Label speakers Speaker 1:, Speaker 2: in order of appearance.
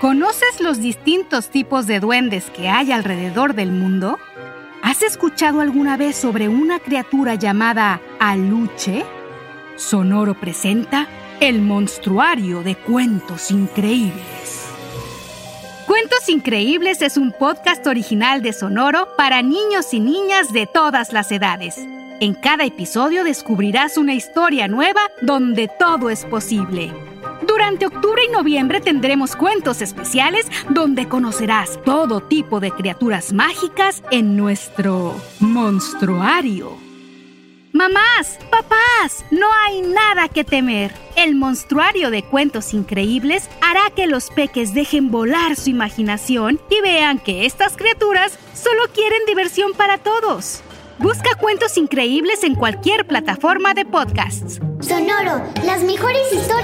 Speaker 1: ¿Conoces los distintos tipos de duendes que hay alrededor del mundo? ¿Has escuchado alguna vez sobre una criatura llamada aluche? Sonoro presenta el monstruario de cuentos increíbles. Cuentos Increíbles es un podcast original de Sonoro para niños y niñas de todas las edades. En cada episodio descubrirás una historia nueva donde todo es posible. Durante octubre y noviembre tendremos cuentos especiales donde conocerás todo tipo de criaturas mágicas en nuestro monstruario. Mamás, papás, no hay nada que temer. El monstruario de cuentos increíbles hará que los peques dejen volar su imaginación y vean que estas criaturas solo quieren diversión para todos. Busca cuentos increíbles en cualquier plataforma de podcasts.
Speaker 2: Sonoro, las mejores historias